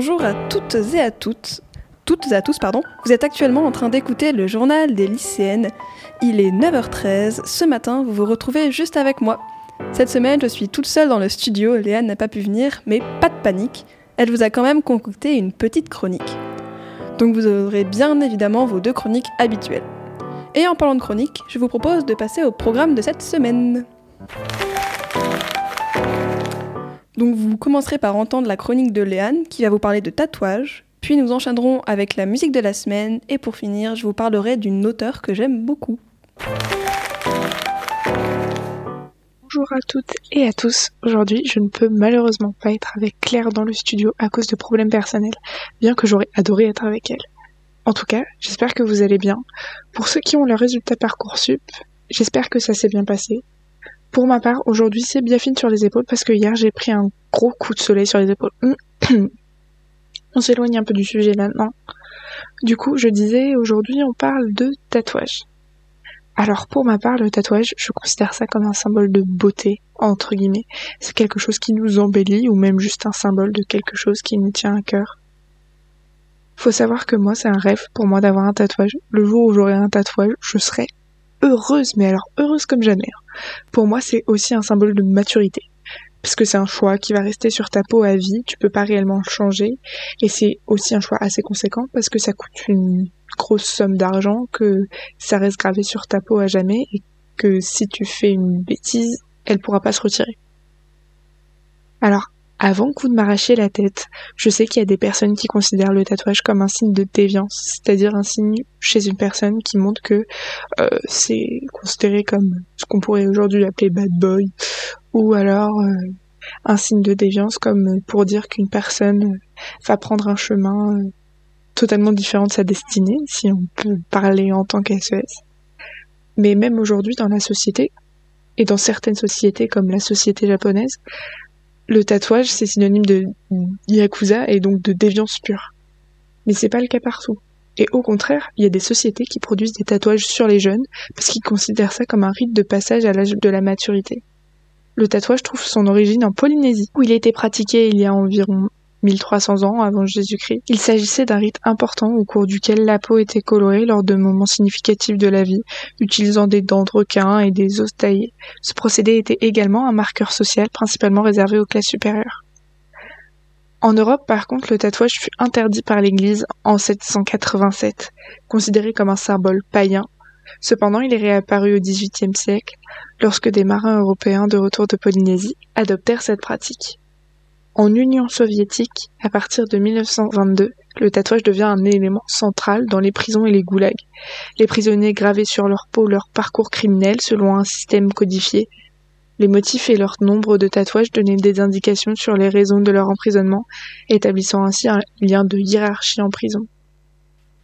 Bonjour à toutes et à toutes. Toutes et à tous, pardon. Vous êtes actuellement en train d'écouter le journal des lycéennes. Il est 9h13. Ce matin, vous vous retrouvez juste avec moi. Cette semaine, je suis toute seule dans le studio. Léane n'a pas pu venir, mais pas de panique. Elle vous a quand même concocté une petite chronique. Donc vous aurez bien évidemment vos deux chroniques habituelles. Et en parlant de chronique, je vous propose de passer au programme de cette semaine. Donc vous commencerez par entendre la chronique de Léane qui va vous parler de tatouage, puis nous enchaînerons avec la musique de la semaine et pour finir, je vous parlerai d'une auteure que j'aime beaucoup. Bonjour à toutes et à tous. Aujourd'hui, je ne peux malheureusement pas être avec Claire dans le studio à cause de problèmes personnels, bien que j'aurais adoré être avec elle. En tout cas, j'espère que vous allez bien. Pour ceux qui ont le résultat Parcoursup, j'espère que ça s'est bien passé. Pour ma part, aujourd'hui, c'est bien fine sur les épaules parce que hier, j'ai pris un gros coup de soleil sur les épaules. on s'éloigne un peu du sujet maintenant. Du coup, je disais, aujourd'hui, on parle de tatouage. Alors, pour ma part, le tatouage, je considère ça comme un symbole de beauté, entre guillemets. C'est quelque chose qui nous embellit ou même juste un symbole de quelque chose qui nous tient à cœur. Faut savoir que moi, c'est un rêve pour moi d'avoir un tatouage. Le jour où j'aurai un tatouage, je serai heureuse, mais alors heureuse comme jamais. Pour moi, c'est aussi un symbole de maturité. Parce que c'est un choix qui va rester sur ta peau à vie, tu peux pas réellement le changer. Et c'est aussi un choix assez conséquent parce que ça coûte une grosse somme d'argent, que ça reste gravé sur ta peau à jamais et que si tu fais une bêtise, elle pourra pas se retirer. Alors, avant coup de m'arracher la tête, je sais qu'il y a des personnes qui considèrent le tatouage comme un signe de déviance, c'est-à-dire un signe chez une personne qui montre que euh, c'est considéré comme ce qu'on pourrait aujourd'hui appeler bad boy, ou alors euh, un signe de déviance comme pour dire qu'une personne va prendre un chemin euh, totalement différent de sa destinée, si on peut parler en tant qu'SES. Mais même aujourd'hui dans la société, et dans certaines sociétés comme la société japonaise, le tatouage, c'est synonyme de yakuza et donc de déviance pure. Mais c'est pas le cas partout. Et au contraire, il y a des sociétés qui produisent des tatouages sur les jeunes parce qu'ils considèrent ça comme un rite de passage à l'âge de la maturité. Le tatouage trouve son origine en Polynésie, où il a été pratiqué il y a environ 1300 ans avant Jésus-Christ. Il s'agissait d'un rite important au cours duquel la peau était colorée lors de moments significatifs de la vie, utilisant des dents de requin et des os taillés. Ce procédé était également un marqueur social principalement réservé aux classes supérieures. En Europe, par contre, le tatouage fut interdit par l'Église en 787, considéré comme un symbole païen. Cependant, il est réapparu au XVIIIe siècle, lorsque des marins européens de retour de Polynésie adoptèrent cette pratique. En Union soviétique, à partir de 1922, le tatouage devient un élément central dans les prisons et les goulags. Les prisonniers gravaient sur leur peau leur parcours criminel selon un système codifié. Les motifs et leur nombre de tatouages donnaient des indications sur les raisons de leur emprisonnement, établissant ainsi un lien de hiérarchie en prison.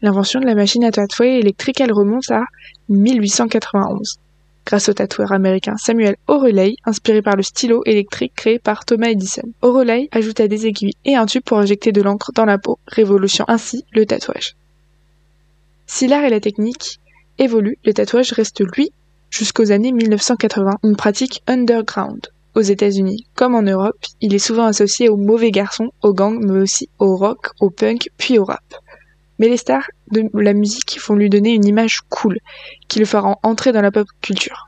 L'invention de la machine à tatouer électrique, elle remonte à 1891 grâce au tatoueur américain Samuel O'Reilly, inspiré par le stylo électrique créé par Thomas Edison. O'Reilly ajouta des aiguilles et un tube pour injecter de l'encre dans la peau, révolutionnant ainsi le tatouage. Si l'art et la technique évoluent, le tatouage reste, lui, jusqu'aux années 1980, une pratique underground. Aux États-Unis, comme en Europe, il est souvent associé aux mauvais garçons, aux gangs, mais aussi au rock, au punk, puis au rap. Mais les stars de la musique vont lui donner une image cool, qui le fera entrer dans la pop culture.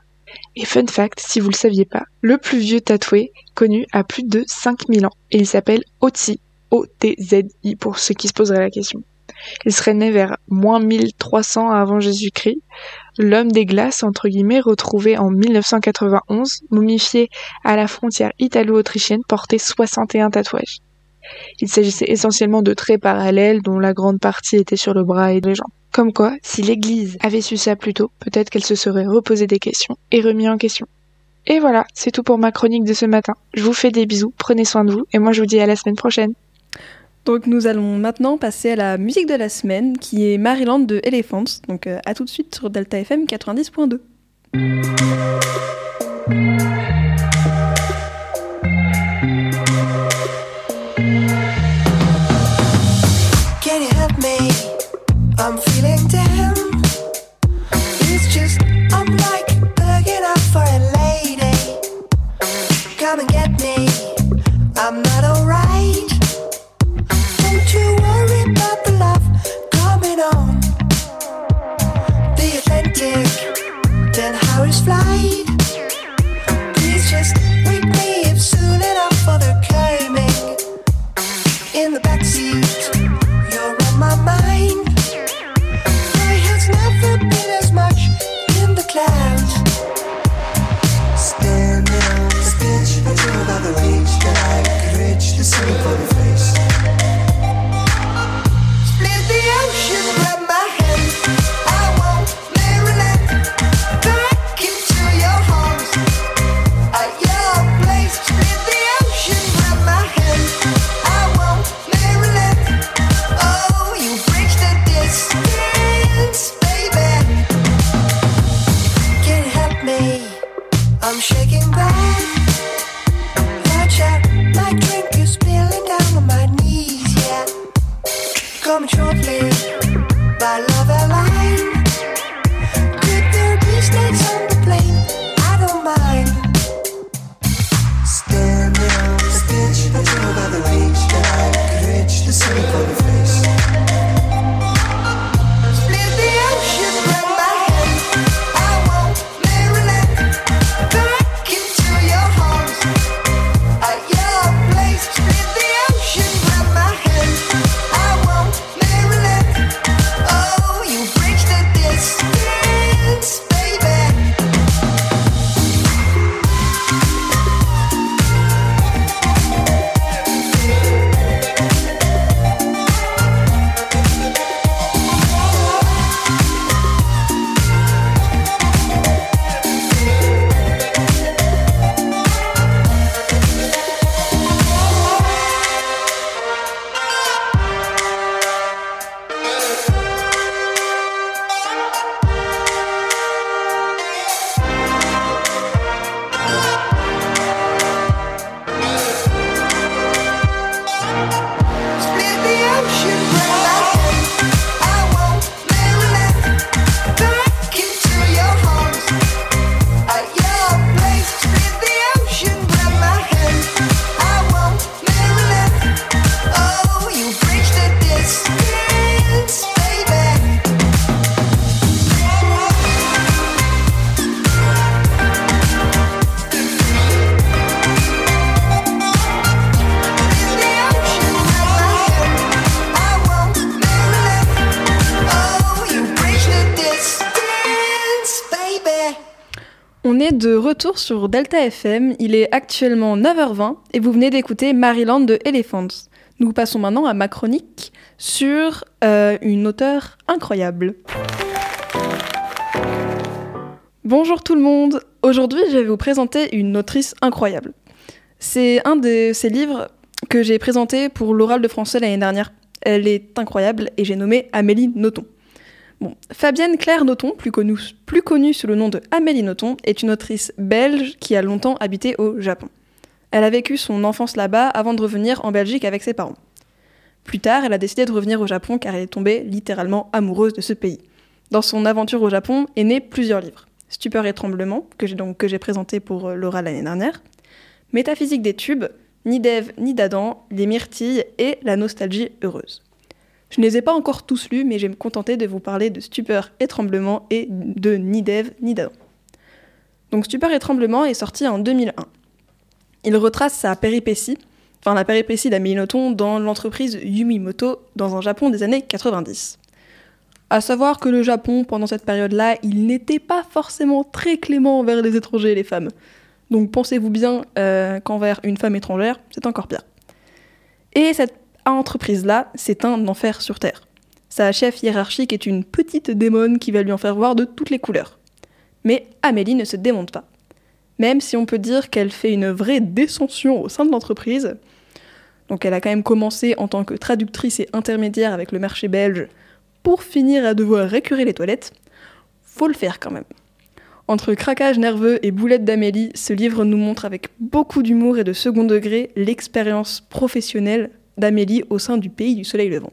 Et fun fact, si vous le saviez pas, le plus vieux tatoué connu a plus de 5000 ans, et il s'appelle Otzi, O-T-Z-I pour ceux qui se poseraient la question. Il serait né vers moins 1300 avant Jésus-Christ. L'homme des glaces, entre guillemets, retrouvé en 1991, momifié à la frontière italo-autrichienne, portait 61 tatouages. Il s'agissait essentiellement de traits parallèles dont la grande partie était sur le bras et les jambes. Comme quoi, si l'Église avait su ça plus tôt, peut-être qu'elle se serait reposé des questions et remis en question. Et voilà, c'est tout pour ma chronique de ce matin. Je vous fais des bisous, prenez soin de vous, et moi je vous dis à la semaine prochaine. Donc nous allons maintenant passer à la musique de la semaine, qui est Maryland de Elephants. Donc euh, à tout de suite sur Delta FM 90.2. I'm de retour sur Delta FM, il est actuellement 9h20 et vous venez d'écouter Maryland de Elephants. Nous passons maintenant à ma chronique sur euh, une auteure incroyable. Bonjour tout le monde, aujourd'hui je vais vous présenter une autrice incroyable. C'est un de ces livres que j'ai présenté pour l'oral de français l'année dernière. Elle est incroyable et j'ai nommé Amélie Nothomb. Fabienne Claire Nothomb, plus connue, sous le nom de Amélie Nothomb, est une autrice belge qui a longtemps habité au Japon. Elle a vécu son enfance là-bas avant de revenir en Belgique avec ses parents. Plus tard, elle a décidé de revenir au Japon car elle est tombée littéralement amoureuse de ce pays. Dans son aventure au Japon est né plusieurs livres. Stupeur et tremblement, que j'ai que j'ai présenté pour euh, l'oral l'année dernière, Métaphysique des tubes, Ni d'Ève ni d'Adam, Les myrtilles et La nostalgie heureuse. Je ne les ai pas encore tous lus, mais j'ai me contenté de vous parler de Stupeur et Tremblement et de Ni d'Ève ni d'Adam. Donc Stupeur et Tremblement est sorti en 2001. Il retrace sa péripétie, enfin la péripétie d'Amélie Nothomb dans l'entreprise Yumimoto dans un Japon des années 90. À savoir que le Japon, pendant cette période-là, il n'était pas forcément très clément envers les étrangers et les femmes. Donc pensez-vous bien euh, qu'envers une femme étrangère, c'est encore pire. Et cette entreprise-là, c'est un enfer sur Terre. Sa chef hiérarchique est une petite démone qui va lui en faire voir de toutes les couleurs. Mais Amélie ne se démonte pas. Même si on peut dire qu'elle fait une vraie descension au sein de l'entreprise. Donc elle a quand même commencé en tant que traductrice et intermédiaire avec le marché belge pour finir à devoir récurer les toilettes. Faut le faire quand même. Entre craquage nerveux et boulette d'Amélie, ce livre nous montre avec beaucoup d'humour et de second degré l'expérience professionnelle d'Amélie au sein du pays du soleil levant.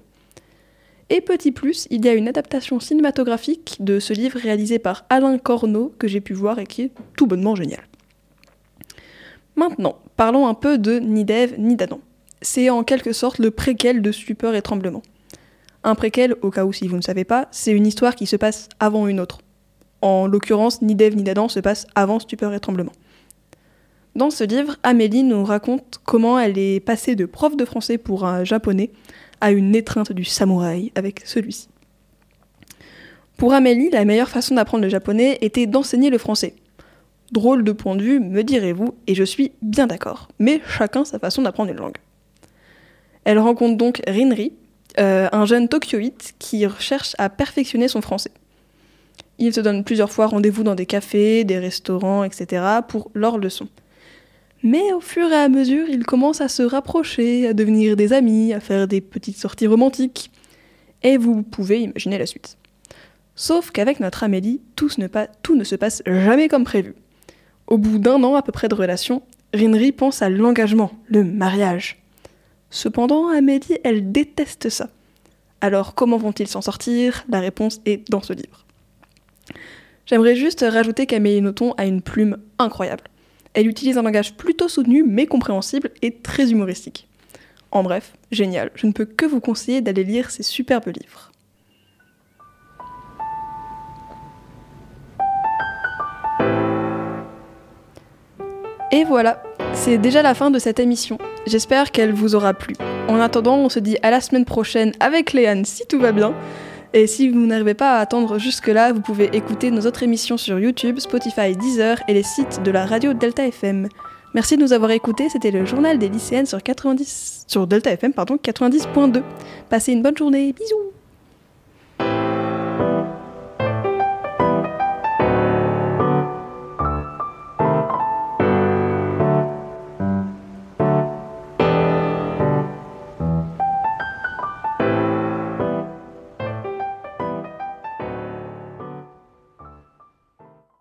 Et petit plus, il y a une adaptation cinématographique de ce livre réalisé par Alain Corneau que j'ai pu voir et qui est tout bonnement génial. Maintenant, parlons un peu de Ni d'Ève ni d'Adam. C'est en quelque sorte le préquel de Stupeur et Tremblement. Un préquel, au cas où si vous ne savez pas, c'est une histoire qui se passe avant une autre. En l'occurrence, Ni d'Ève ni d'Adam se passe avant Stupeur et Tremblement. Dans ce livre, Amélie nous raconte comment elle est passée de prof de français pour un japonais à une étreinte du samouraï avec celui-ci. Pour Amélie, la meilleure façon d'apprendre le japonais était d'enseigner le français. Drôle de point de vue, me direz-vous, et je suis bien d'accord, mais chacun sa façon d'apprendre une langue. Elle rencontre donc Rinri, euh, un jeune tokyoïte qui cherche à perfectionner son français. Ils se donnent plusieurs fois rendez-vous dans des cafés, des restaurants, etc. pour leurs leçons. Mais au fur et à mesure, ils commencent à se rapprocher, à devenir des amis, à faire des petites sorties romantiques. Et vous pouvez imaginer la suite. Sauf qu'avec notre Amélie, tout, ne se passe jamais comme prévu. Au bout d'un an à peu près de relation, Rinri pense à l'engagement, le mariage. Cependant, Amélie, elle déteste ça. Alors comment vont-ils s'en sortir? La réponse est dans ce livre. J'aimerais juste rajouter qu'Amélie Nothomb a une plume incroyable. Elle utilise un langage plutôt soutenu mais compréhensible et très humoristique. En bref, génial, je ne peux que vous conseiller d'aller lire ces superbes livres. Et voilà, c'est déjà la fin de cette émission. J'espère qu'elle vous aura plu. En attendant, on se dit à la semaine prochaine avec Léane si tout va bien. Et si vous n'arrivez pas à attendre jusque-là, vous pouvez écouter nos autres émissions sur YouTube, Spotify, Deezer et les sites de la radio Delta FM. Merci de nous avoir écoutés, c'était le journal des lycéennes sur 90 sur Delta FM pardon 90.2. Passez une bonne journée, bisous.